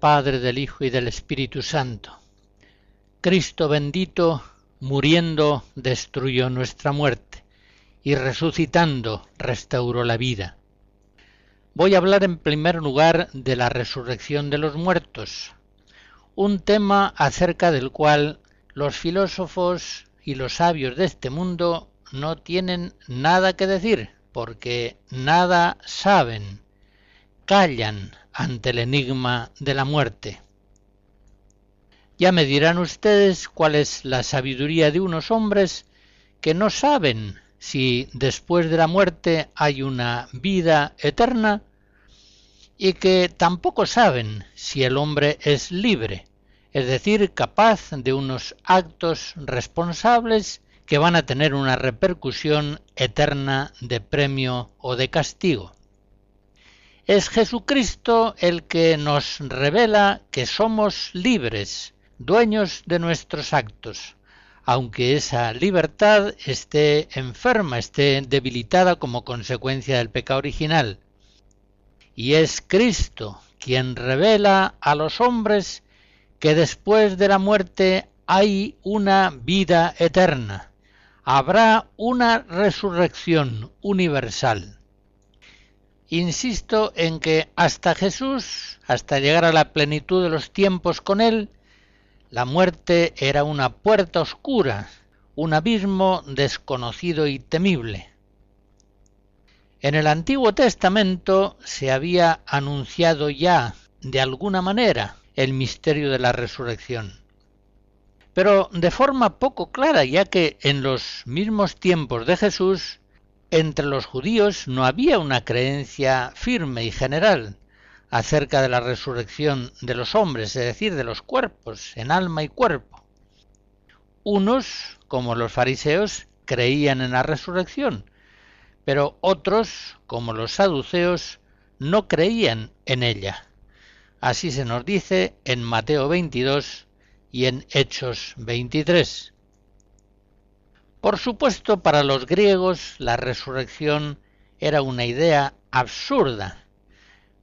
Padre, del Hijo y del Espíritu Santo. Cristo bendito, muriendo, destruyó nuestra muerte, y resucitando, restauró la vida. Voy a hablar en primer lugar de la resurrección de los muertos, un tema acerca del cual los filósofos y los sabios de este mundo no tienen nada que decir, porque nada saben, callan ante el enigma de la muerte. Ya me dirán ustedes cuál es la sabiduría de unos hombres que no saben si después de la muerte hay una vida eterna y que tampoco saben si el hombre es libre, es decir, capaz de unos actos responsables que van a tener una repercusión eterna de premio o de castigo. Es Jesucristo el que nos revela que somos libres, dueños de nuestros actos, aunque esa libertad esté enferma, esté debilitada como consecuencia del pecado original. Y es Cristo quien revela a los hombres que después de la muerte hay una vida eterna, habrá una resurrección universal. Insisto en que hasta Jesús, hasta llegar a la plenitud de los tiempos con Él, la muerte era una puerta oscura, un abismo desconocido y temible. En el Antiguo Testamento se había anunciado ya, de alguna manera, el misterio de la resurrección. Pero de forma poco clara, ya que en los mismos tiempos de Jesús entre los judíos no había una creencia firme y general acerca de la resurrección de los hombres, es decir, de los cuerpos, en alma y cuerpo. Unos, como los fariseos, creían en la resurrección, pero otros, como los saduceos, no creían en ella. Así se nos dice en Mateo 22 y en Hechos 23. Por supuesto, para los griegos la resurrección era una idea absurda,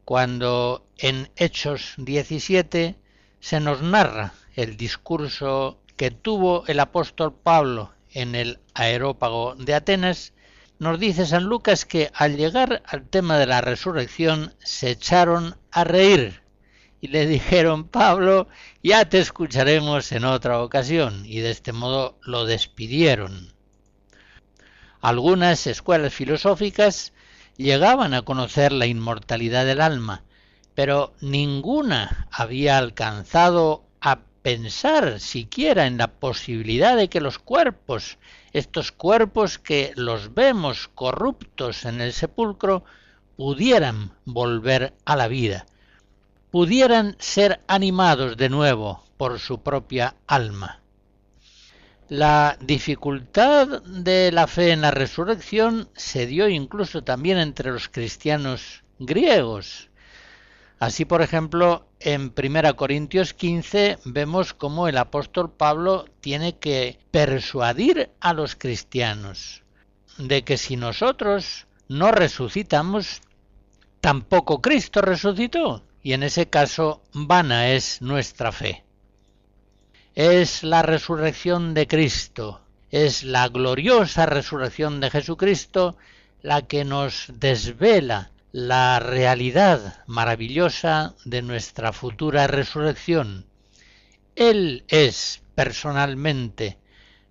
cuando en Hechos 17 se nos narra el discurso que tuvo el apóstol Pablo en el aerópago de Atenas, nos dice San Lucas que al llegar al tema de la resurrección se echaron a reír y le dijeron, Pablo, ya te escucharemos en otra ocasión, y de este modo lo despidieron. Algunas escuelas filosóficas llegaban a conocer la inmortalidad del alma, pero ninguna había alcanzado a pensar siquiera en la posibilidad de que los cuerpos, estos cuerpos que los vemos corruptos en el sepulcro, pudieran volver a la vida pudieran ser animados de nuevo por su propia alma. La dificultad de la fe en la resurrección se dio incluso también entre los cristianos griegos. Así, por ejemplo, en 1 Corintios 15 vemos cómo el apóstol Pablo tiene que persuadir a los cristianos de que si nosotros no resucitamos, tampoco Cristo resucitó y en ese caso vana es nuestra fe. Es la resurrección de Cristo, es la gloriosa resurrección de Jesucristo la que nos desvela la realidad maravillosa de nuestra futura resurrección. Él es personalmente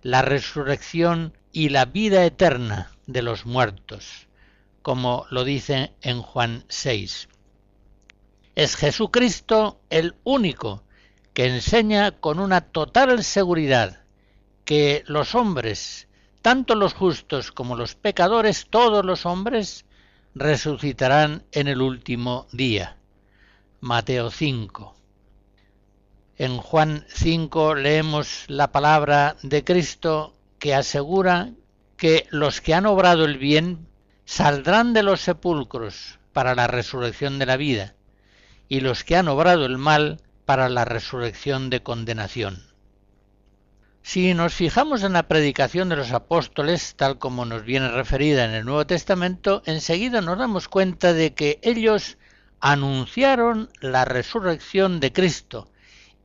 la resurrección y la vida eterna de los muertos, como lo dice en Juan 6. Es Jesucristo el único que enseña con una total seguridad que los hombres, tanto los justos como los pecadores, todos los hombres, resucitarán en el último día. Mateo 5. En Juan 5 leemos la palabra de Cristo que asegura que los que han obrado el bien saldrán de los sepulcros para la resurrección de la vida, y los que han obrado el mal para la resurrección de condenación. Si nos fijamos en la predicación de los apóstoles, tal como nos viene referida en el Nuevo Testamento, enseguida nos damos cuenta de que ellos anunciaron la resurrección de Cristo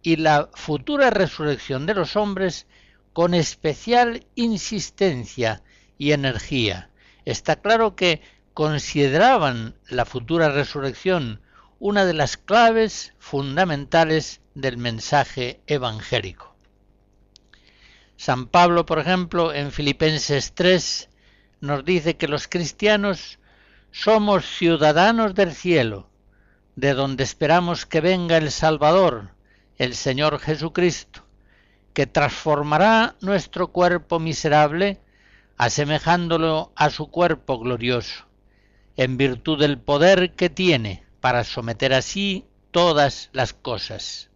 y la futura resurrección de los hombres con especial insistencia y energía. Está claro que consideraban la futura resurrección una de las claves fundamentales del mensaje evangélico. San Pablo, por ejemplo, en Filipenses 3 nos dice que los cristianos somos ciudadanos del cielo, de donde esperamos que venga el Salvador, el Señor Jesucristo, que transformará nuestro cuerpo miserable asemejándolo a su cuerpo glorioso, en virtud del poder que tiene para someter así todas las cosas.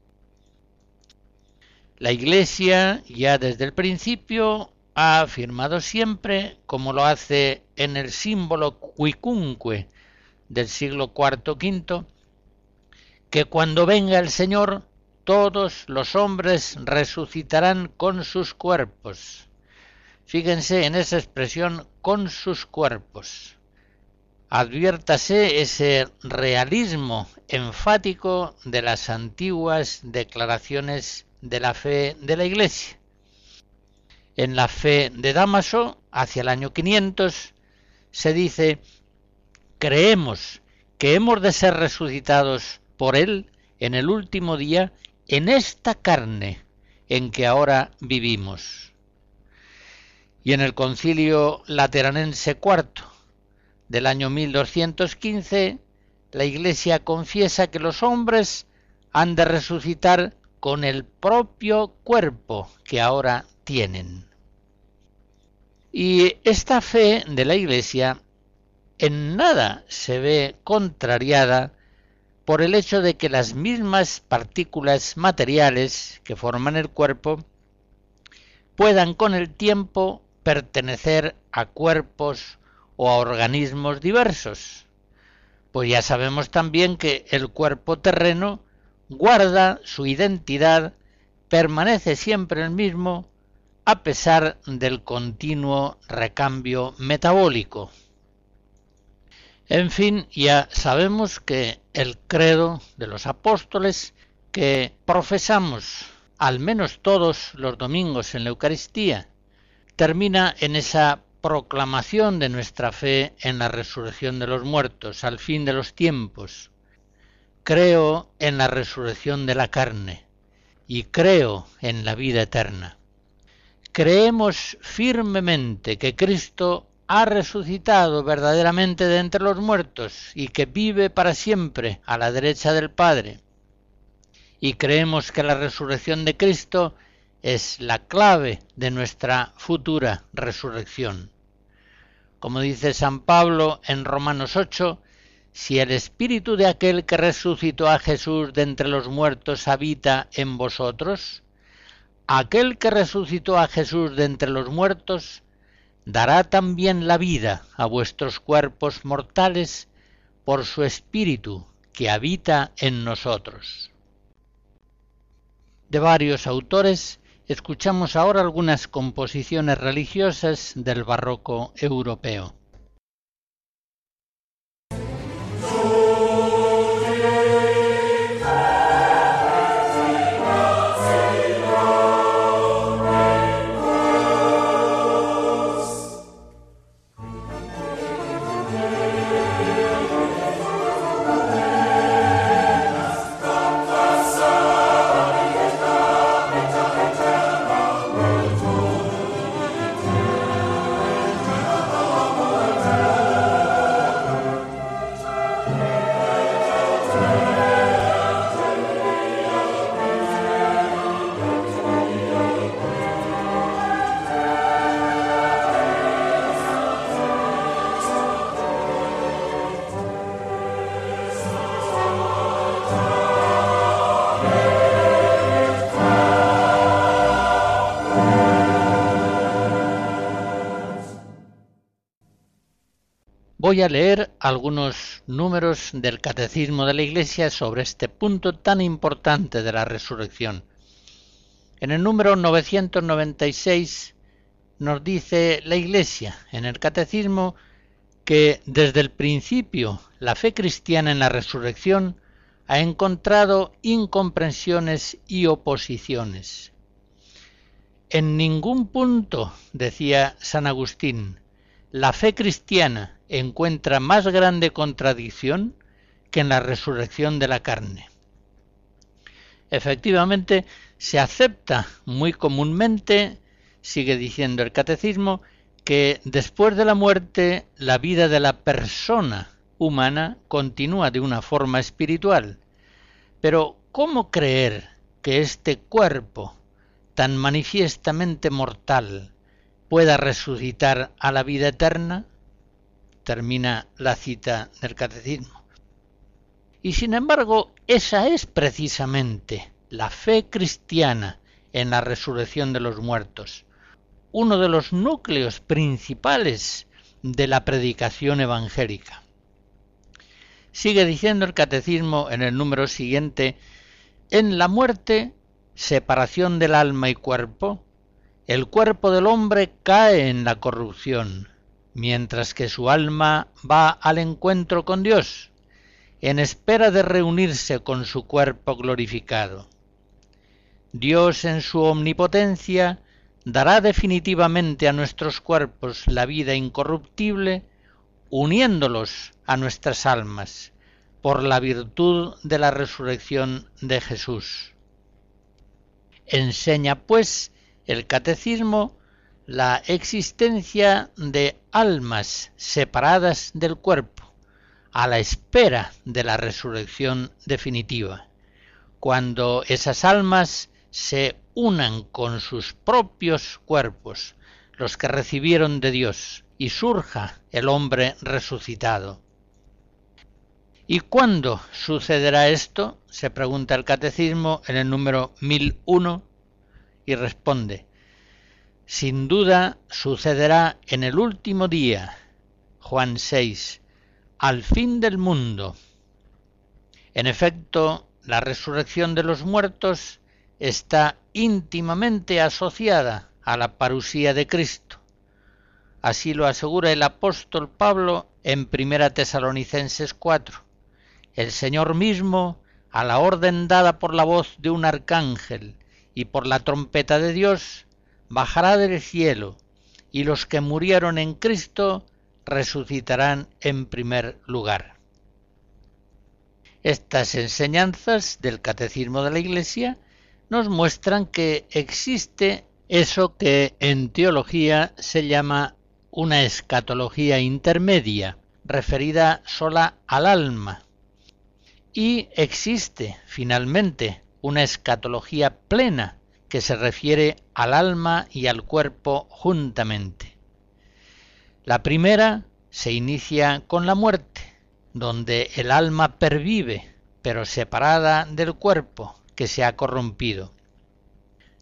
La Iglesia ya desde el principio ha afirmado siempre, como lo hace en el símbolo cuicunque del siglo IV V, que cuando venga el Señor todos los hombres resucitarán con sus cuerpos. Fíjense en esa expresión con sus cuerpos. Adviértase ese realismo enfático de las antiguas declaraciones de la fe de la Iglesia. En la fe de Damaso, hacia el año 500, se dice, creemos que hemos de ser resucitados por Él en el último día en esta carne en que ahora vivimos. Y en el concilio lateranense IV del año 1215, la Iglesia confiesa que los hombres han de resucitar con el propio cuerpo que ahora tienen. Y esta fe de la Iglesia en nada se ve contrariada por el hecho de que las mismas partículas materiales que forman el cuerpo puedan con el tiempo pertenecer a cuerpos o a organismos diversos. Pues ya sabemos también que el cuerpo terreno guarda su identidad, permanece siempre el mismo, a pesar del continuo recambio metabólico. En fin, ya sabemos que el credo de los apóstoles que profesamos al menos todos los domingos en la Eucaristía termina en esa proclamación de nuestra fe en la resurrección de los muertos al fin de los tiempos. Creo en la resurrección de la carne y creo en la vida eterna. Creemos firmemente que Cristo ha resucitado verdaderamente de entre los muertos y que vive para siempre a la derecha del Padre. Y creemos que la resurrección de Cristo es la clave de nuestra futura resurrección. Como dice San Pablo en Romanos 8, si el espíritu de aquel que resucitó a Jesús de entre los muertos habita en vosotros, aquel que resucitó a Jesús de entre los muertos dará también la vida a vuestros cuerpos mortales por su Espíritu que habita en nosotros. De varios autores escuchamos ahora algunas composiciones religiosas del barroco europeo. Voy a leer algunos números del Catecismo de la Iglesia sobre este punto tan importante de la resurrección. En el número 996 nos dice la Iglesia en el Catecismo que desde el principio la fe cristiana en la resurrección ha encontrado incomprensiones y oposiciones. En ningún punto, decía San Agustín, la fe cristiana encuentra más grande contradicción que en la resurrección de la carne. Efectivamente, se acepta muy comúnmente, sigue diciendo el catecismo, que después de la muerte la vida de la persona humana continúa de una forma espiritual. Pero ¿cómo creer que este cuerpo, tan manifiestamente mortal, pueda resucitar a la vida eterna? Termina la cita del catecismo. Y sin embargo, esa es precisamente la fe cristiana en la resurrección de los muertos, uno de los núcleos principales de la predicación evangélica. Sigue diciendo el catecismo en el número siguiente, en la muerte, separación del alma y cuerpo, el cuerpo del hombre cae en la corrupción, mientras que su alma va al encuentro con Dios, en espera de reunirse con su cuerpo glorificado. Dios en su omnipotencia dará definitivamente a nuestros cuerpos la vida incorruptible, uniéndolos a nuestras almas, por la virtud de la resurrección de Jesús. Enseña, pues, el catecismo la existencia de almas separadas del cuerpo, a la espera de la resurrección definitiva, cuando esas almas se unan con sus propios cuerpos, los que recibieron de Dios, y surja el hombre resucitado. ¿Y cuándo sucederá esto? se pregunta el catecismo en el número 1001 y responde, sin duda sucederá en el último día, Juan 6, al fin del mundo. En efecto, la resurrección de los muertos está íntimamente asociada a la parusía de Cristo. Así lo asegura el apóstol Pablo en Primera Tesalonicenses 4. El Señor mismo, a la orden dada por la voz de un arcángel y por la trompeta de Dios, bajará del cielo, y los que murieron en Cristo resucitarán en primer lugar. Estas enseñanzas del Catecismo de la Iglesia nos muestran que existe eso que en teología se llama una escatología intermedia, referida sola al alma. Y existe, finalmente, una escatología plena que se refiere al alma y al cuerpo juntamente. La primera se inicia con la muerte, donde el alma pervive, pero separada del cuerpo, que se ha corrompido.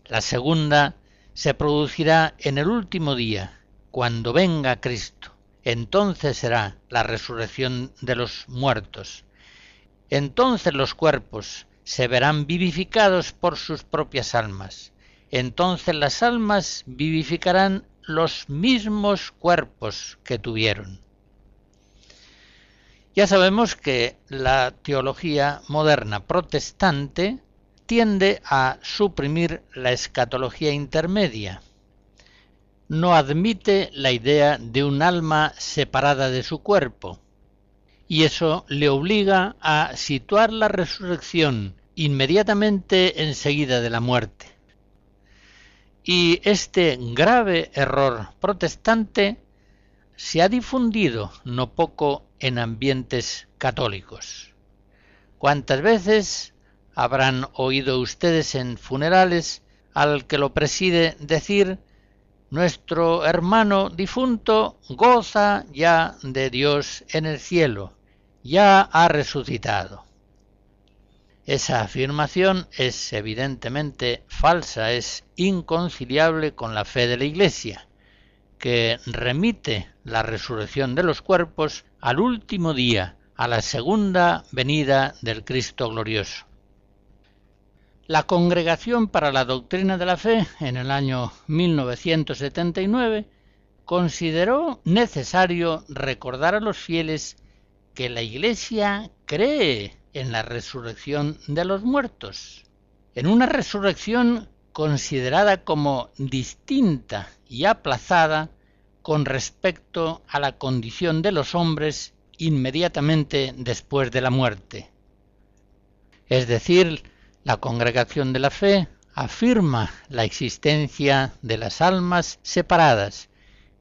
La segunda se producirá en el último día, cuando venga Cristo. Entonces será la resurrección de los muertos. Entonces los cuerpos se verán vivificados por sus propias almas. Entonces las almas vivificarán los mismos cuerpos que tuvieron. Ya sabemos que la teología moderna protestante tiende a suprimir la escatología intermedia. No admite la idea de un alma separada de su cuerpo, y eso le obliga a situar la resurrección inmediatamente enseguida de la muerte. Y este grave error protestante se ha difundido no poco en ambientes católicos. ¿Cuántas veces Habrán oído ustedes en funerales al que lo preside decir nuestro hermano difunto goza ya de Dios en el cielo, ya ha resucitado. Esa afirmación es evidentemente falsa, es inconciliable con la fe de la Iglesia, que remite la resurrección de los cuerpos al último día, a la segunda venida del Cristo glorioso. La Congregación para la Doctrina de la Fe, en el año 1979, consideró necesario recordar a los fieles que la Iglesia cree en la resurrección de los muertos, en una resurrección considerada como distinta y aplazada con respecto a la condición de los hombres inmediatamente después de la muerte. Es decir, la congregación de la fe afirma la existencia de las almas separadas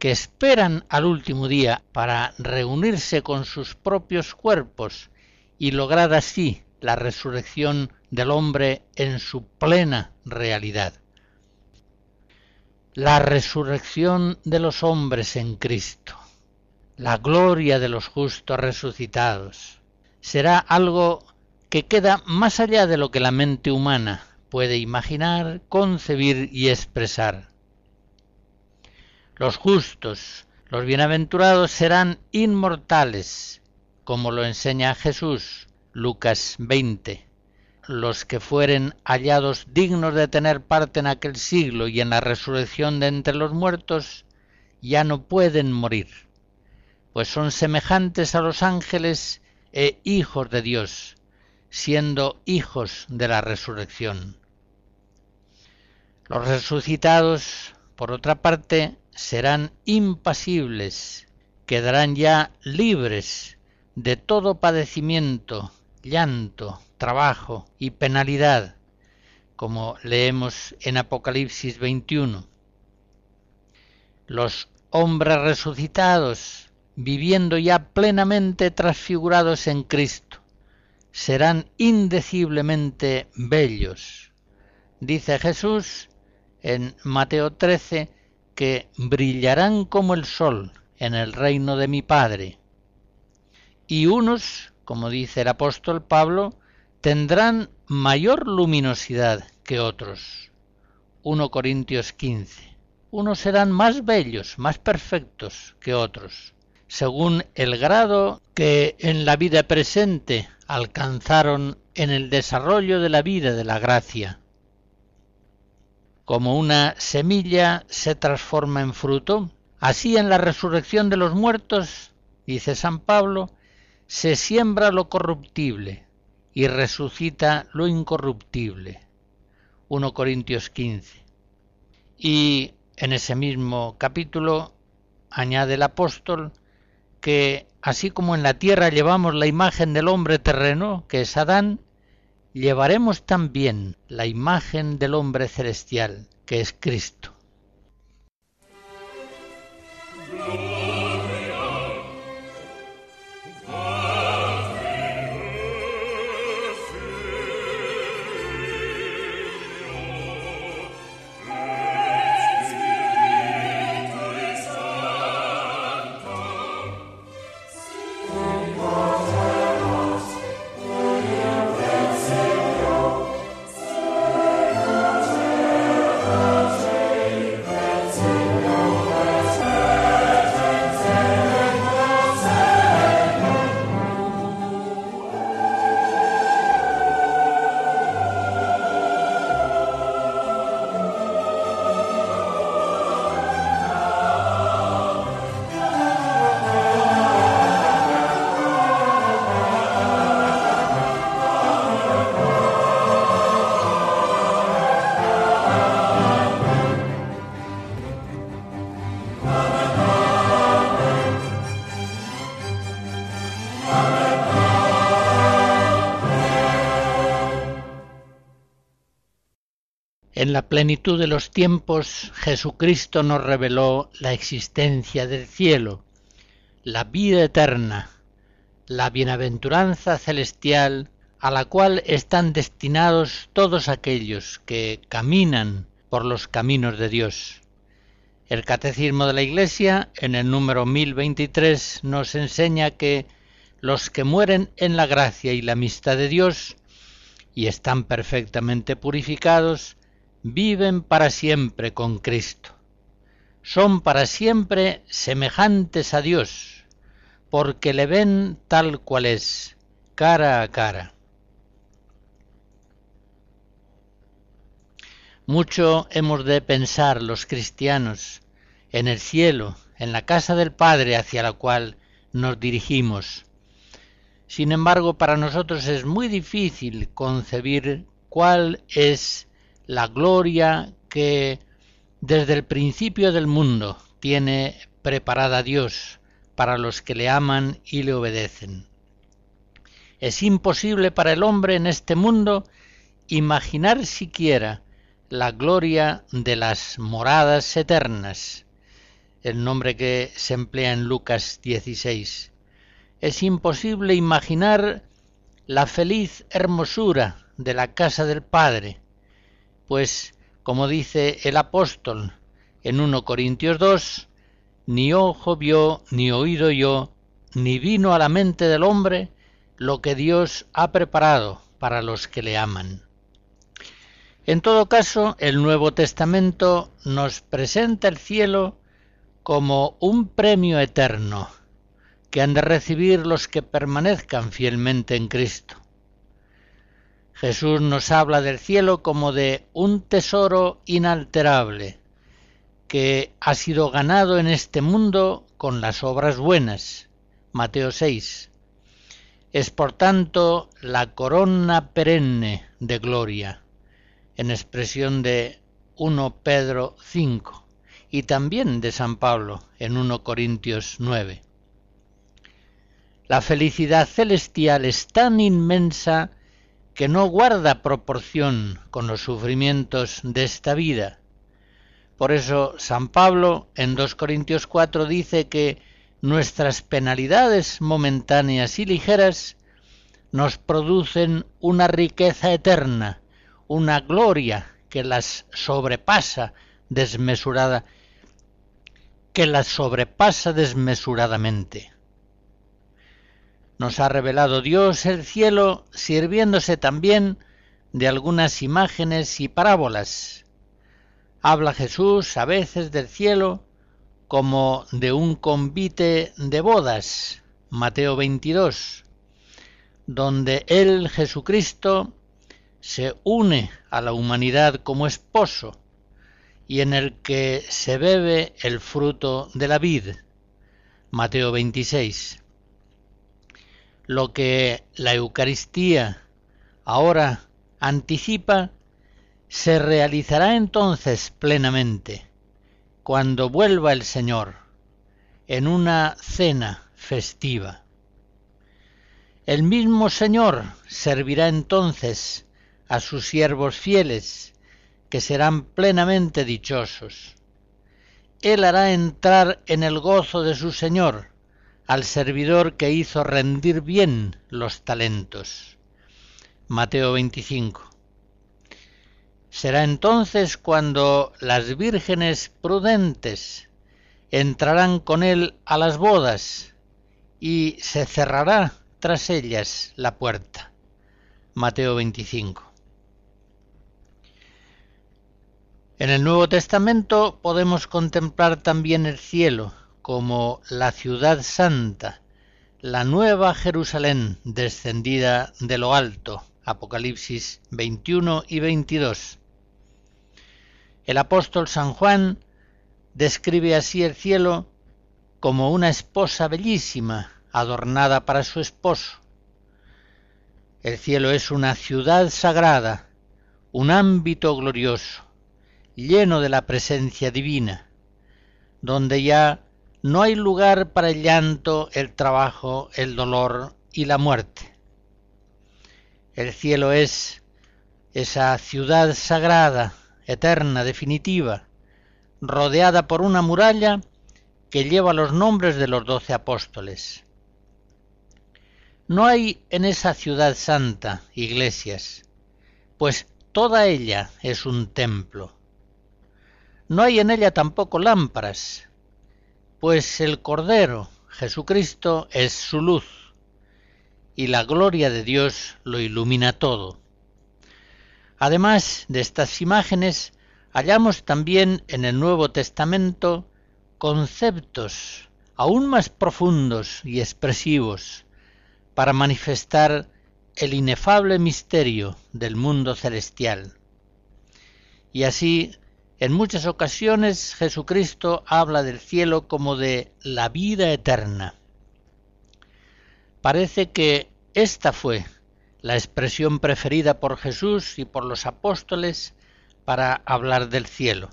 que esperan al último día para reunirse con sus propios cuerpos y lograr así la resurrección del hombre en su plena realidad. La resurrección de los hombres en Cristo, la gloria de los justos resucitados, será algo que queda más allá de lo que la mente humana puede imaginar, concebir y expresar. Los justos, los bienaventurados serán inmortales, como lo enseña Jesús, Lucas 20. Los que fueren hallados dignos de tener parte en aquel siglo y en la resurrección de entre los muertos, ya no pueden morir, pues son semejantes a los ángeles e hijos de Dios, siendo hijos de la resurrección. Los resucitados, por otra parte, serán impasibles, quedarán ya libres de todo padecimiento, llanto, trabajo y penalidad, como leemos en Apocalipsis 21. Los hombres resucitados, viviendo ya plenamente transfigurados en Cristo, serán indeciblemente bellos. Dice Jesús en Mateo 13 que brillarán como el sol en el reino de mi Padre. Y unos como dice el apóstol Pablo, tendrán mayor luminosidad que otros. 1 Corintios 15. Unos serán más bellos, más perfectos que otros, según el grado que en la vida presente alcanzaron en el desarrollo de la vida de la gracia. Como una semilla se transforma en fruto, así en la resurrección de los muertos, dice San Pablo, se siembra lo corruptible y resucita lo incorruptible. 1 Corintios 15. Y en ese mismo capítulo añade el apóstol que así como en la tierra llevamos la imagen del hombre terreno, que es Adán, llevaremos también la imagen del hombre celestial, que es Cristo. En la plenitud de los tiempos, Jesucristo nos reveló la existencia del cielo, la vida eterna, la bienaventuranza celestial a la cual están destinados todos aquellos que caminan por los caminos de Dios. El Catecismo de la Iglesia, en el número 1023, nos enseña que los que mueren en la gracia y la amistad de Dios y están perfectamente purificados, viven para siempre con Cristo. son para siempre semejantes a Dios, porque le ven tal cual es, cara a cara. Mucho hemos de pensar los cristianos en el cielo, en la casa del Padre hacia la cual nos dirigimos. Sin embargo, para nosotros es muy difícil concebir cuál es la gloria que desde el principio del mundo tiene preparada Dios para los que le aman y le obedecen. Es imposible para el hombre en este mundo imaginar siquiera la gloria de las moradas eternas, el nombre que se emplea en Lucas 16. Es imposible imaginar la feliz hermosura de la casa del Padre, pues, como dice el apóstol en 1 Corintios 2, ni ojo vio, ni oído yo, ni vino a la mente del hombre lo que Dios ha preparado para los que le aman. En todo caso, el Nuevo Testamento nos presenta el cielo como un premio eterno que han de recibir los que permanezcan fielmente en Cristo. Jesús nos habla del cielo como de un tesoro inalterable que ha sido ganado en este mundo con las obras buenas. Mateo 6. Es por tanto la corona perenne de gloria, en expresión de 1 Pedro 5 y también de San Pablo en 1 Corintios 9. La felicidad celestial es tan inmensa que no guarda proporción con los sufrimientos de esta vida. Por eso San Pablo en 2 Corintios 4 dice que nuestras penalidades momentáneas y ligeras nos producen una riqueza eterna, una gloria que las sobrepasa desmesurada que las sobrepasa desmesuradamente. Nos ha revelado Dios el cielo sirviéndose también de algunas imágenes y parábolas. Habla Jesús a veces del cielo como de un convite de bodas, Mateo 22, donde Él, Jesucristo, se une a la humanidad como esposo y en el que se bebe el fruto de la vid. Mateo 26. Lo que la Eucaristía ahora anticipa se realizará entonces plenamente cuando vuelva el Señor en una cena festiva. El mismo Señor servirá entonces a sus siervos fieles que serán plenamente dichosos. Él hará entrar en el gozo de su Señor al servidor que hizo rendir bien los talentos. Mateo 25. Será entonces cuando las vírgenes prudentes entrarán con él a las bodas y se cerrará tras ellas la puerta. Mateo 25. En el Nuevo Testamento podemos contemplar también el cielo como la ciudad santa, la nueva Jerusalén descendida de lo alto. Apocalipsis 21 y 22. El apóstol San Juan describe así el cielo como una esposa bellísima adornada para su esposo. El cielo es una ciudad sagrada, un ámbito glorioso lleno de la presencia divina, donde ya no hay lugar para el llanto, el trabajo, el dolor y la muerte. El cielo es esa ciudad sagrada, eterna, definitiva, rodeada por una muralla que lleva los nombres de los doce apóstoles. No hay en esa ciudad santa iglesias, pues toda ella es un templo no hay en ella tampoco lámparas, pues el Cordero, Jesucristo, es su luz, y la gloria de Dios lo ilumina todo. Además de estas imágenes, hallamos también en el Nuevo Testamento conceptos aún más profundos y expresivos para manifestar el inefable misterio del mundo celestial. Y así, en muchas ocasiones Jesucristo habla del cielo como de la vida eterna. Parece que esta fue la expresión preferida por Jesús y por los apóstoles para hablar del cielo.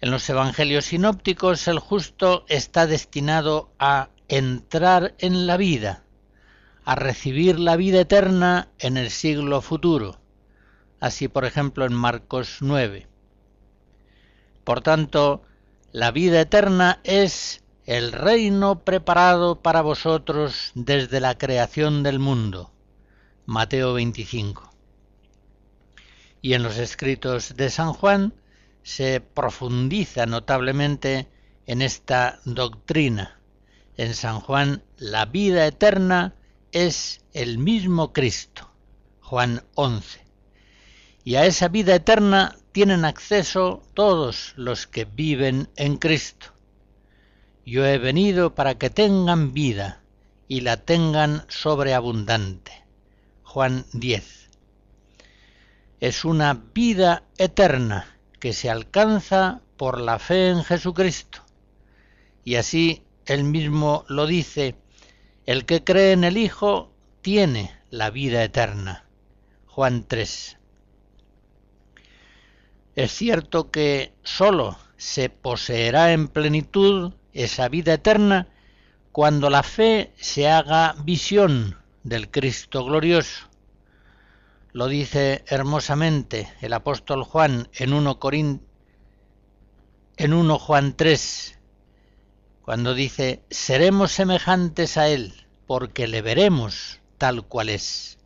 En los evangelios sinópticos el justo está destinado a entrar en la vida, a recibir la vida eterna en el siglo futuro, así por ejemplo en Marcos 9. Por tanto, la vida eterna es el reino preparado para vosotros desde la creación del mundo. Mateo 25. Y en los escritos de San Juan se profundiza notablemente en esta doctrina. En San Juan la vida eterna es el mismo Cristo. Juan 11. Y a esa vida eterna tienen acceso todos los que viven en Cristo. Yo he venido para que tengan vida y la tengan sobreabundante. Juan 10. Es una vida eterna que se alcanza por la fe en Jesucristo. Y así él mismo lo dice, el que cree en el Hijo tiene la vida eterna. Juan 3. Es cierto que sólo se poseerá en plenitud esa vida eterna cuando la fe se haga visión del Cristo glorioso. Lo dice hermosamente el apóstol Juan en 1 Corín en 1 Juan 3 cuando dice seremos semejantes a él porque le veremos tal cual es.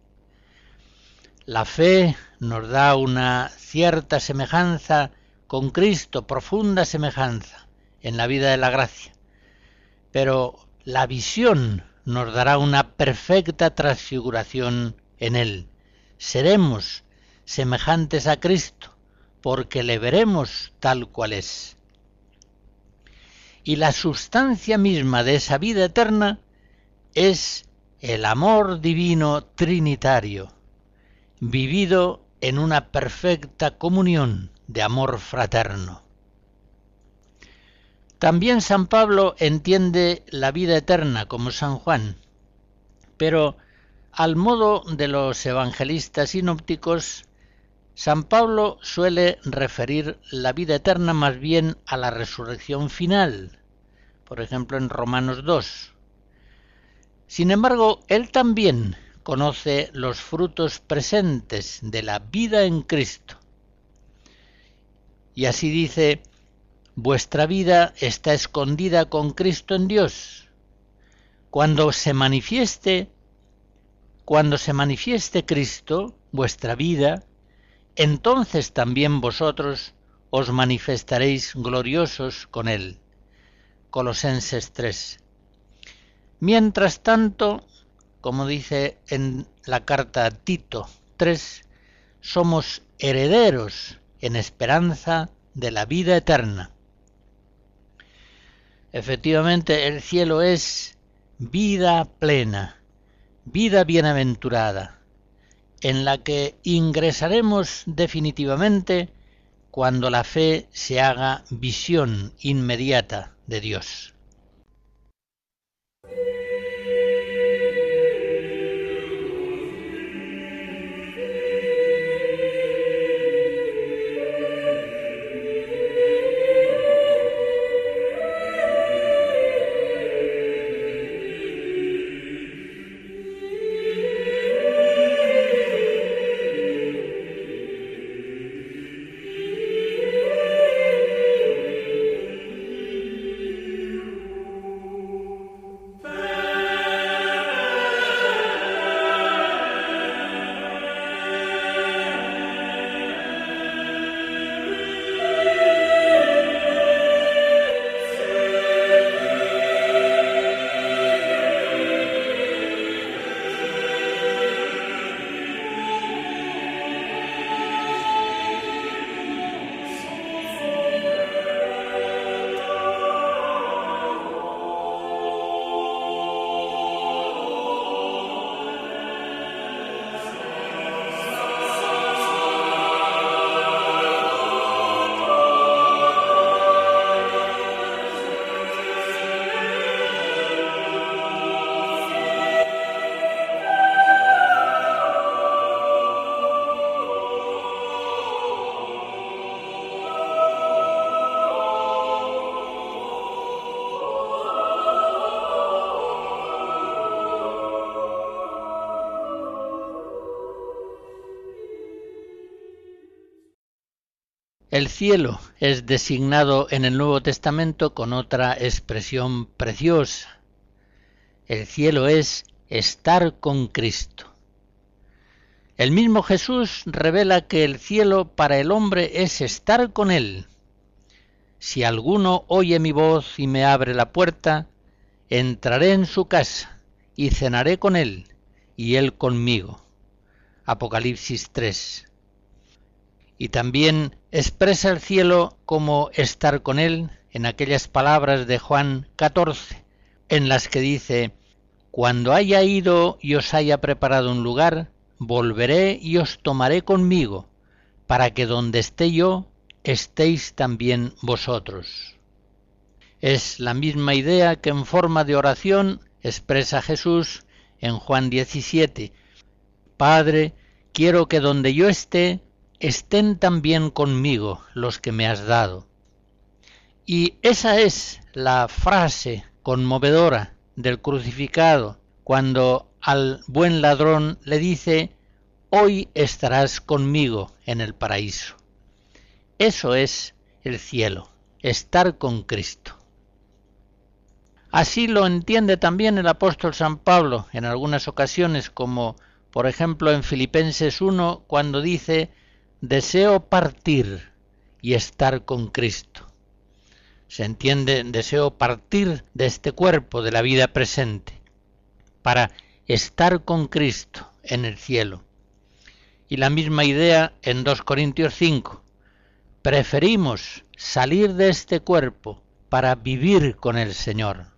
La fe nos da una cierta semejanza con Cristo, profunda semejanza en la vida de la gracia. Pero la visión nos dará una perfecta transfiguración en Él. Seremos semejantes a Cristo, porque le veremos tal cual es. Y la sustancia misma de esa vida eterna es el amor divino trinitario, vivido en una perfecta comunión de amor fraterno. También San Pablo entiende la vida eterna como San Juan, pero al modo de los evangelistas sinópticos, San Pablo suele referir la vida eterna más bien a la resurrección final, por ejemplo en Romanos 2. Sin embargo, él también conoce los frutos presentes de la vida en Cristo. Y así dice Vuestra vida está escondida con Cristo en Dios. Cuando se manifieste, cuando se manifieste Cristo, vuestra vida, entonces también vosotros os manifestaréis gloriosos con Él. Colosenses 3. Mientras tanto, como dice en la carta a Tito 3, somos herederos en esperanza de la vida eterna. Efectivamente, el cielo es vida plena, vida bienaventurada, en la que ingresaremos definitivamente cuando la fe se haga visión inmediata de Dios. Cielo es designado en el Nuevo Testamento con otra expresión preciosa. El cielo es estar con Cristo. El mismo Jesús revela que el cielo para el hombre es estar con Él. Si alguno oye mi voz y me abre la puerta, entraré en su casa y cenaré con Él y Él conmigo. Apocalipsis 3 y también expresa el cielo como estar con él en aquellas palabras de Juan 14, en las que dice, Cuando haya ido y os haya preparado un lugar, volveré y os tomaré conmigo, para que donde esté yo, estéis también vosotros. Es la misma idea que en forma de oración expresa Jesús en Juan 17. Padre, quiero que donde yo esté, estén también conmigo los que me has dado. Y esa es la frase conmovedora del crucificado cuando al buen ladrón le dice, hoy estarás conmigo en el paraíso. Eso es el cielo, estar con Cristo. Así lo entiende también el apóstol San Pablo en algunas ocasiones, como por ejemplo en Filipenses 1, cuando dice, deseo partir y estar con Cristo. Se entiende, deseo partir de este cuerpo, de la vida presente, para estar con Cristo en el cielo. Y la misma idea en 2 Corintios 5. Preferimos salir de este cuerpo para vivir con el Señor.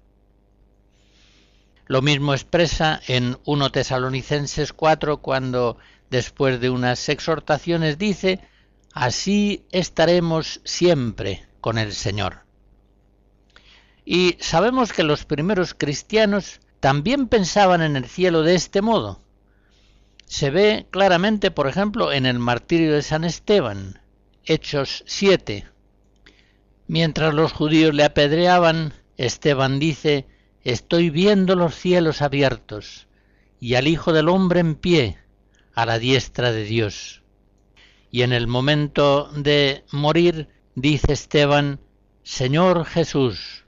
Lo mismo expresa en 1 Tesalonicenses 4 cuando después de unas exhortaciones, dice, así estaremos siempre con el Señor. Y sabemos que los primeros cristianos también pensaban en el cielo de este modo. Se ve claramente, por ejemplo, en el martirio de San Esteban, Hechos 7. Mientras los judíos le apedreaban, Esteban dice, Estoy viendo los cielos abiertos y al Hijo del Hombre en pie a la diestra de Dios. Y en el momento de morir dice Esteban, Señor Jesús,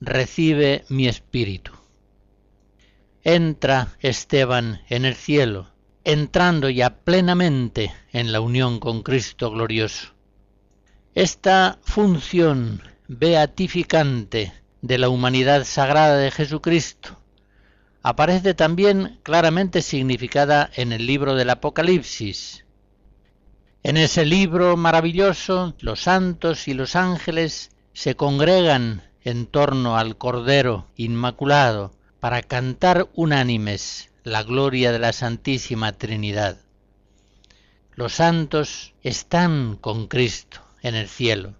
recibe mi espíritu. Entra Esteban en el cielo, entrando ya plenamente en la unión con Cristo glorioso. Esta función beatificante de la humanidad sagrada de Jesucristo aparece también claramente significada en el libro del Apocalipsis. En ese libro maravilloso, los santos y los ángeles se congregan en torno al Cordero Inmaculado para cantar unánimes la gloria de la Santísima Trinidad. Los santos están con Cristo en el cielo.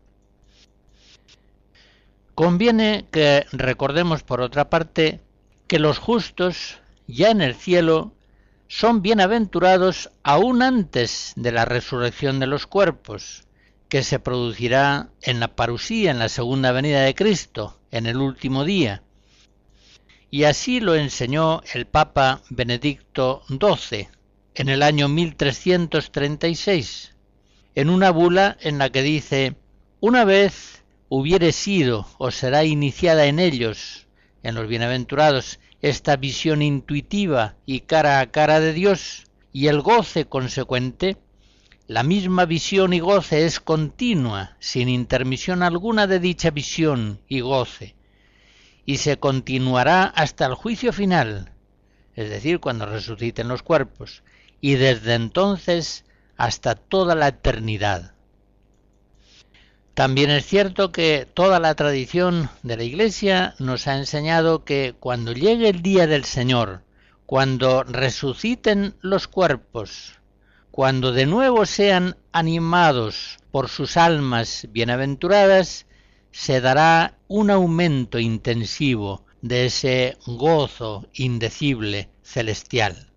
Conviene que recordemos por otra parte que los justos, ya en el cielo, son bienaventurados aún antes de la resurrección de los cuerpos, que se producirá en la parusía, en la segunda venida de Cristo, en el último día. Y así lo enseñó el Papa Benedicto XII en el año 1336, en una bula en la que dice, una vez hubiere sido o será iniciada en ellos, en los bienaventurados, esta visión intuitiva y cara a cara de Dios y el goce consecuente, la misma visión y goce es continua, sin intermisión alguna de dicha visión y goce, y se continuará hasta el juicio final, es decir, cuando resuciten los cuerpos, y desde entonces hasta toda la eternidad. También es cierto que toda la tradición de la Iglesia nos ha enseñado que cuando llegue el día del Señor, cuando resuciten los cuerpos, cuando de nuevo sean animados por sus almas bienaventuradas, se dará un aumento intensivo de ese gozo indecible celestial.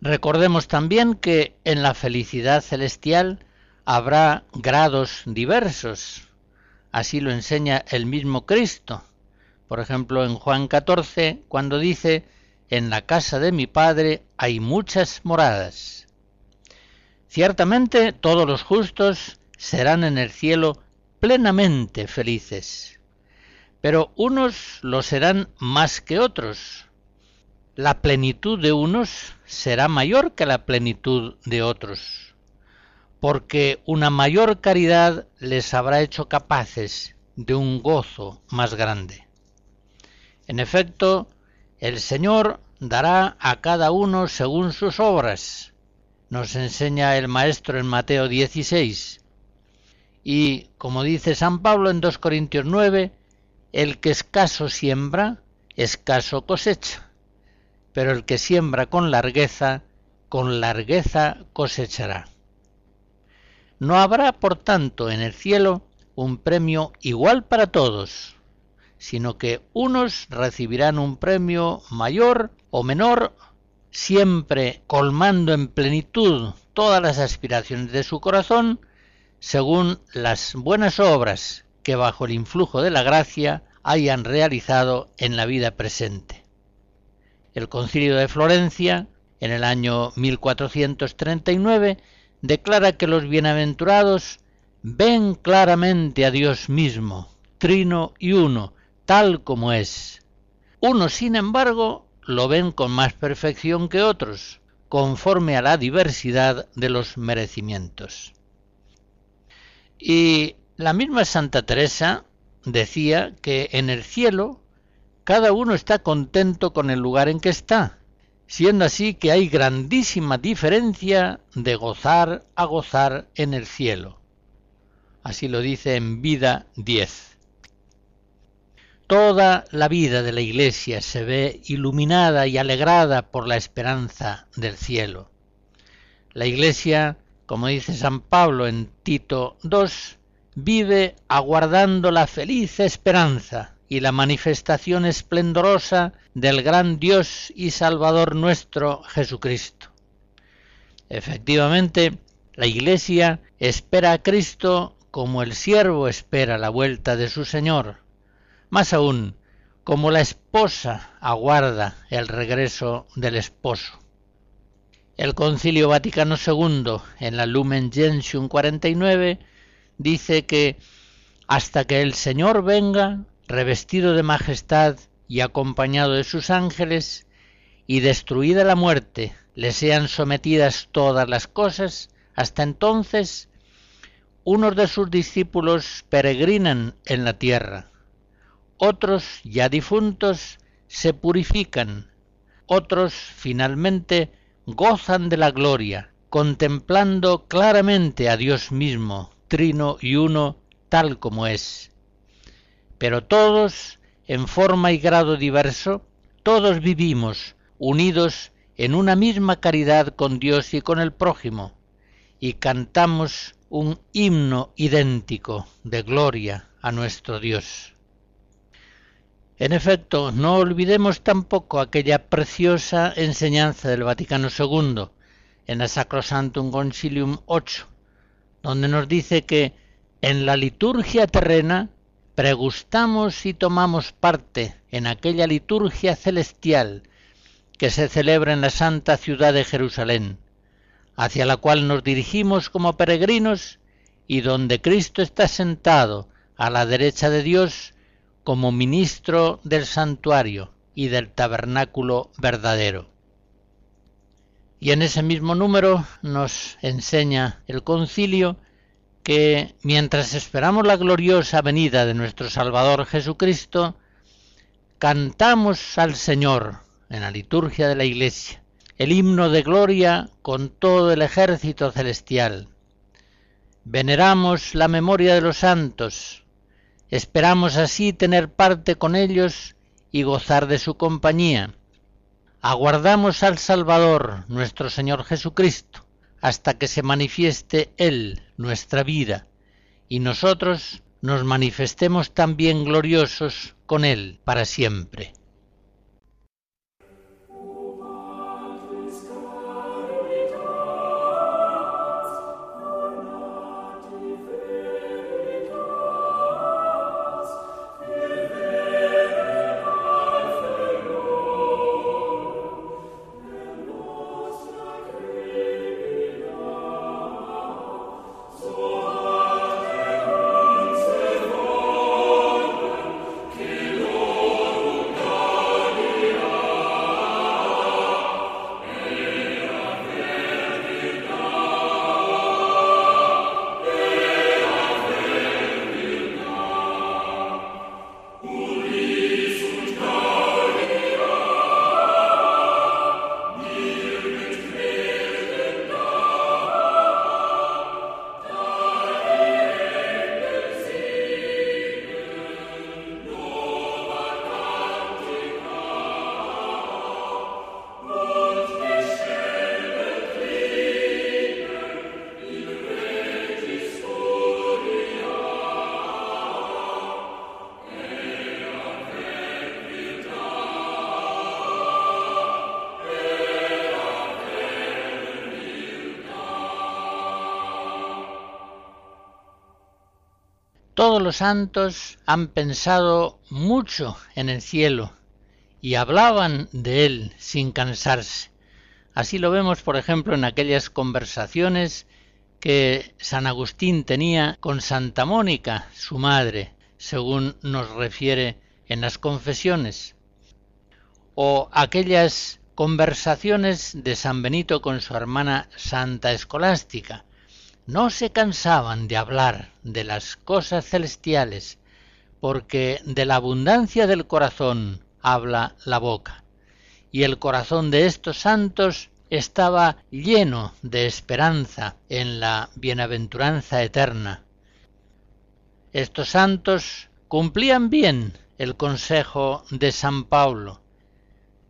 Recordemos también que en la felicidad celestial habrá grados diversos. Así lo enseña el mismo Cristo. Por ejemplo, en Juan 14, cuando dice, en la casa de mi Padre hay muchas moradas. Ciertamente todos los justos serán en el cielo plenamente felices. Pero unos lo serán más que otros. La plenitud de unos será mayor que la plenitud de otros, porque una mayor caridad les habrá hecho capaces de un gozo más grande. En efecto, el Señor dará a cada uno según sus obras, nos enseña el Maestro en Mateo 16. Y, como dice San Pablo en 2 Corintios 9, el que escaso siembra, escaso cosecha, pero el que siembra con largueza, con largueza cosechará. No habrá, por tanto, en el cielo un premio igual para todos, sino que unos recibirán un premio mayor o menor, siempre colmando en plenitud todas las aspiraciones de su corazón, según las buenas obras que bajo el influjo de la gracia hayan realizado en la vida presente. El concilio de Florencia, en el año 1439, declara que los bienaventurados ven claramente a Dios mismo, trino y uno, tal como es. Unos, sin embargo, lo ven con más perfección que otros, conforme a la diversidad de los merecimientos. Y la misma Santa Teresa decía que en el cielo cada uno está contento con el lugar en que está, siendo así que hay grandísima diferencia de gozar a gozar en el cielo. Así lo dice en Vida 10. Toda la vida de la Iglesia se ve iluminada y alegrada por la esperanza del cielo. La Iglesia, como dice San Pablo en Tito 2, vive aguardando la feliz esperanza y la manifestación esplendorosa del gran Dios y Salvador nuestro Jesucristo. Efectivamente, la Iglesia espera a Cristo como el siervo espera la vuelta de su Señor, más aún, como la esposa aguarda el regreso del esposo. El Concilio Vaticano II, en la Lumen Gentium 49, dice que hasta que el Señor venga, revestido de majestad y acompañado de sus ángeles, y destruida la muerte, le sean sometidas todas las cosas, hasta entonces unos de sus discípulos peregrinan en la tierra, otros ya difuntos se purifican, otros finalmente gozan de la gloria, contemplando claramente a Dios mismo, trino y uno, tal como es. Pero todos, en forma y grado diverso, todos vivimos unidos en una misma caridad con Dios y con el prójimo, y cantamos un himno idéntico de gloria a nuestro Dios. En efecto, no olvidemos tampoco aquella preciosa enseñanza del Vaticano II en la Sacrosantum Concilium 8, donde nos dice que en la liturgia terrena pregustamos y tomamos parte en aquella liturgia celestial que se celebra en la santa ciudad de Jerusalén, hacia la cual nos dirigimos como peregrinos y donde Cristo está sentado a la derecha de Dios como ministro del santuario y del tabernáculo verdadero. Y en ese mismo número nos enseña el concilio que mientras esperamos la gloriosa venida de nuestro Salvador Jesucristo, cantamos al Señor en la liturgia de la Iglesia el himno de gloria con todo el ejército celestial. Veneramos la memoria de los santos, esperamos así tener parte con ellos y gozar de su compañía. Aguardamos al Salvador, nuestro Señor Jesucristo, hasta que se manifieste Él, nuestra vida, y nosotros nos manifestemos también gloriosos con Él para siempre. Todos los santos han pensado mucho en el cielo y hablaban de él sin cansarse. Así lo vemos, por ejemplo, en aquellas conversaciones que San Agustín tenía con Santa Mónica, su madre, según nos refiere en las confesiones, o aquellas conversaciones de San Benito con su hermana Santa Escolástica. No se cansaban de hablar de las cosas celestiales, porque de la abundancia del corazón habla la boca. Y el corazón de estos santos estaba lleno de esperanza en la bienaventuranza eterna. Estos santos cumplían bien el consejo de San Pablo.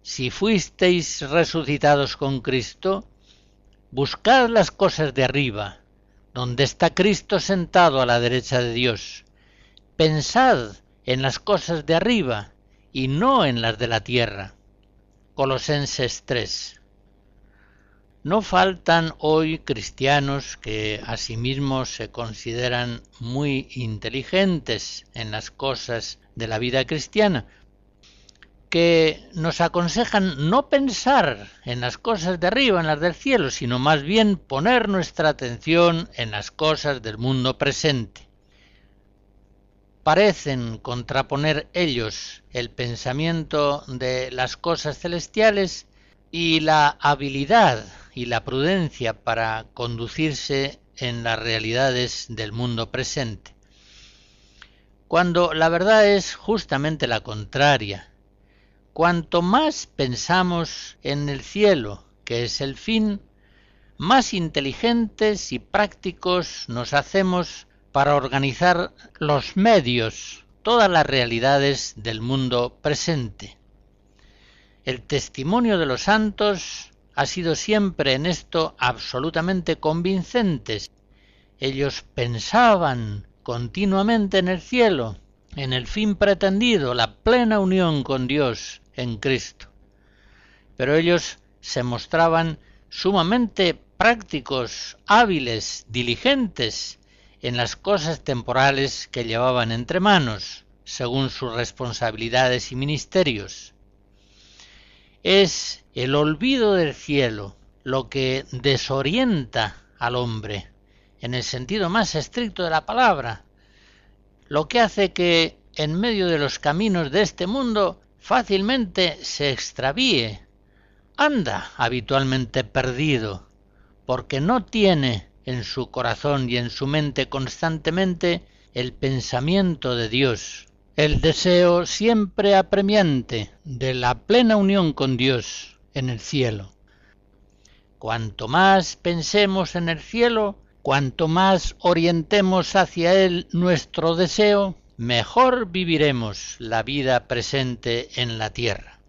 Si fuisteis resucitados con Cristo, buscad las cosas de arriba, donde está Cristo sentado a la derecha de Dios. Pensad en las cosas de arriba, y no en las de la tierra. Colosenses 3. No faltan hoy cristianos que asimismo se consideran muy inteligentes en las cosas de la vida cristiana, que nos aconsejan no pensar en las cosas de arriba, en las del cielo, sino más bien poner nuestra atención en las cosas del mundo presente parecen contraponer ellos el pensamiento de las cosas celestiales y la habilidad y la prudencia para conducirse en las realidades del mundo presente. Cuando la verdad es justamente la contraria. Cuanto más pensamos en el cielo, que es el fin, más inteligentes y prácticos nos hacemos para organizar los medios, todas las realidades del mundo presente. El testimonio de los santos ha sido siempre en esto absolutamente convincentes. Ellos pensaban continuamente en el cielo, en el fin pretendido, la plena unión con Dios en Cristo. Pero ellos se mostraban sumamente prácticos, hábiles, diligentes en las cosas temporales que llevaban entre manos, según sus responsabilidades y ministerios. Es el olvido del cielo lo que desorienta al hombre, en el sentido más estricto de la palabra, lo que hace que en medio de los caminos de este mundo fácilmente se extravíe, anda habitualmente perdido, porque no tiene en su corazón y en su mente constantemente el pensamiento de Dios, el deseo siempre apremiante de la plena unión con Dios en el cielo. Cuanto más pensemos en el cielo, cuanto más orientemos hacia él nuestro deseo, mejor viviremos la vida presente en la tierra.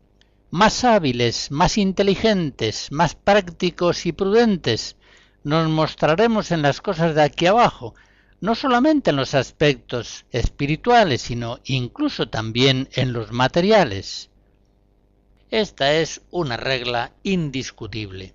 Más hábiles, más inteligentes, más prácticos y prudentes nos mostraremos en las cosas de aquí abajo, no solamente en los aspectos espirituales, sino incluso también en los materiales. Esta es una regla indiscutible.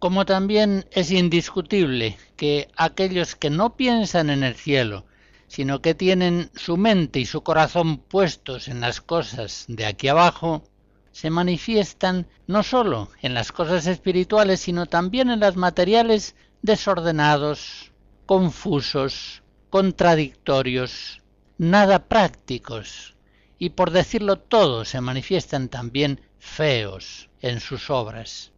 Como también es indiscutible que aquellos que no piensan en el cielo, sino que tienen su mente y su corazón puestos en las cosas de aquí abajo, se manifiestan no sólo en las cosas espirituales, sino también en las materiales desordenados, confusos, contradictorios, nada prácticos, y por decirlo todo se manifiestan también feos en sus obras.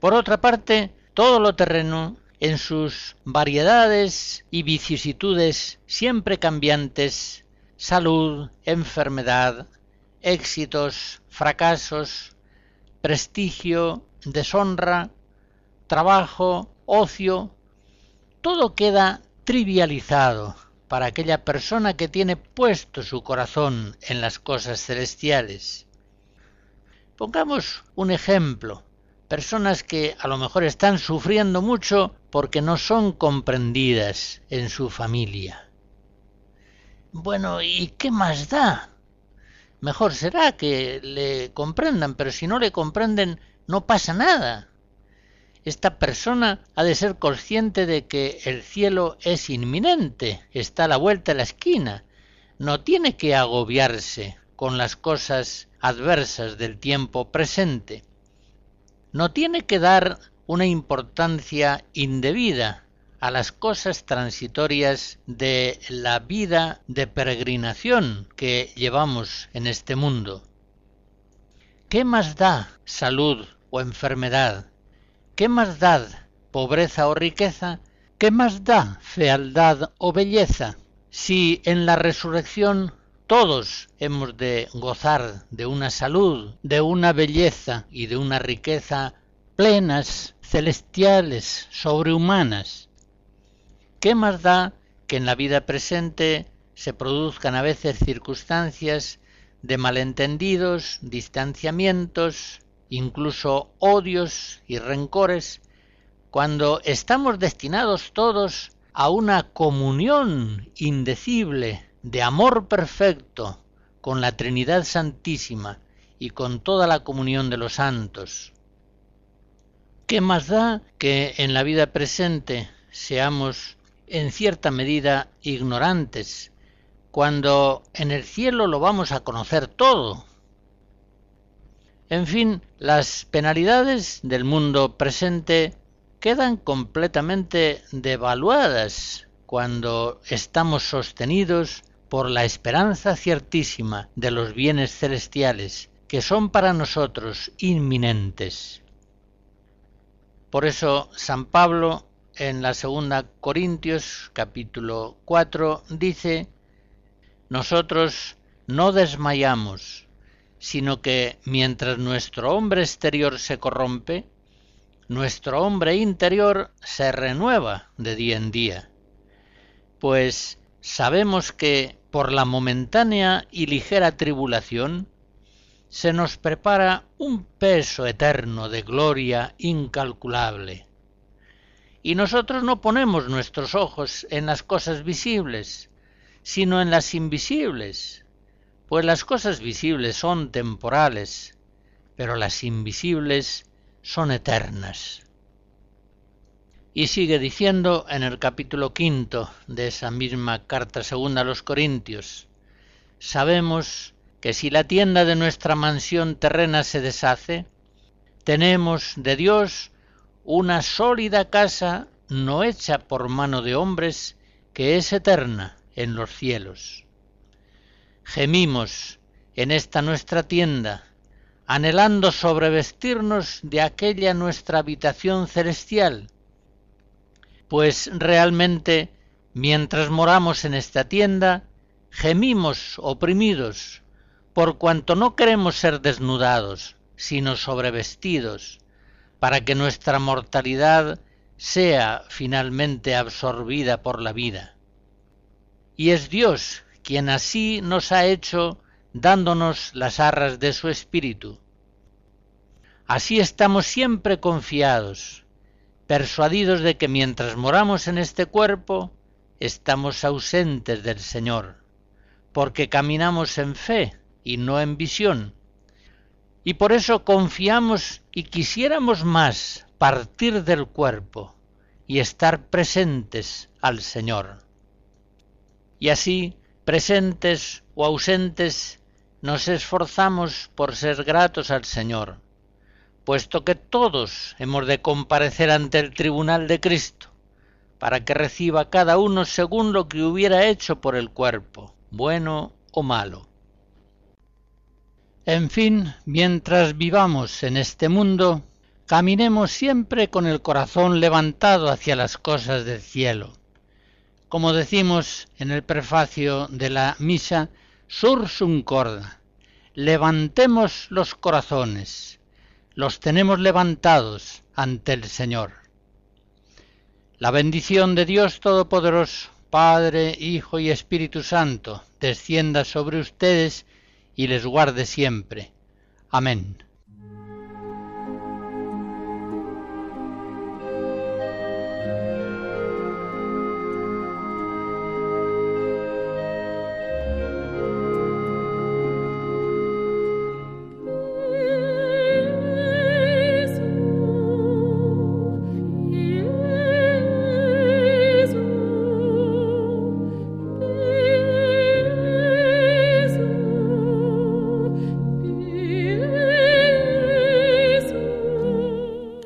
Por otra parte, todo lo terreno, en sus variedades y vicisitudes siempre cambiantes, salud, enfermedad, éxitos, fracasos, prestigio, deshonra, trabajo, ocio, todo queda trivializado para aquella persona que tiene puesto su corazón en las cosas celestiales. Pongamos un ejemplo, personas que a lo mejor están sufriendo mucho porque no son comprendidas en su familia. Bueno, ¿y qué más da? mejor será que le comprendan, pero si no le comprenden, no pasa nada. esta persona ha de ser consciente de que el cielo es inminente, está a la vuelta de la esquina. No tiene que agobiarse con las cosas adversas del tiempo presente. No tiene que dar una importancia indebida a las cosas transitorias de la vida de peregrinación que llevamos en este mundo. ¿Qué más da salud o enfermedad? ¿Qué más da pobreza o riqueza? ¿Qué más da fealdad o belleza? Si en la resurrección todos hemos de gozar de una salud, de una belleza y de una riqueza plenas, celestiales, sobrehumanas. ¿Qué más da que en la vida presente se produzcan a veces circunstancias de malentendidos, distanciamientos, incluso odios y rencores, cuando estamos destinados todos a una comunión indecible de amor perfecto con la Trinidad Santísima y con toda la comunión de los santos. ¿Qué más da que en la vida presente seamos en cierta medida ignorantes, cuando en el cielo lo vamos a conocer todo? En fin, las penalidades del mundo presente quedan completamente devaluadas cuando estamos sostenidos por la esperanza ciertísima de los bienes celestiales que son para nosotros inminentes. Por eso San Pablo en la segunda Corintios capítulo 4 dice, nosotros no desmayamos, sino que mientras nuestro hombre exterior se corrompe, nuestro hombre interior se renueva de día en día. Pues sabemos que por la momentánea y ligera tribulación se nos prepara un peso eterno de gloria incalculable. Y nosotros no ponemos nuestros ojos en las cosas visibles, sino en las invisibles, pues las cosas visibles son temporales, pero las invisibles son eternas. Y sigue diciendo en el capítulo quinto de esa misma carta segunda a los Corintios, sabemos que si la tienda de nuestra mansión terrena se deshace, tenemos de Dios una sólida casa no hecha por mano de hombres, que es eterna en los cielos. Gemimos en esta nuestra tienda, anhelando sobrevestirnos de aquella nuestra habitación celestial, pues realmente mientras moramos en esta tienda, gemimos oprimidos, por cuanto no queremos ser desnudados, sino sobrevestidos, para que nuestra mortalidad sea finalmente absorbida por la vida. Y es Dios quien así nos ha hecho dándonos las arras de su espíritu. Así estamos siempre confiados, persuadidos de que mientras moramos en este cuerpo, estamos ausentes del Señor, porque caminamos en fe y no en visión. Y por eso confiamos y quisiéramos más partir del cuerpo y estar presentes al Señor. Y así, presentes o ausentes, nos esforzamos por ser gratos al Señor puesto que todos hemos de comparecer ante el tribunal de Cristo, para que reciba cada uno según lo que hubiera hecho por el cuerpo, bueno o malo. En fin, mientras vivamos en este mundo, caminemos siempre con el corazón levantado hacia las cosas del cielo. Como decimos en el prefacio de la misa, sursum corda, levantemos los corazones, los tenemos levantados ante el Señor. La bendición de Dios Todopoderoso, Padre, Hijo y Espíritu Santo, descienda sobre ustedes y les guarde siempre. Amén.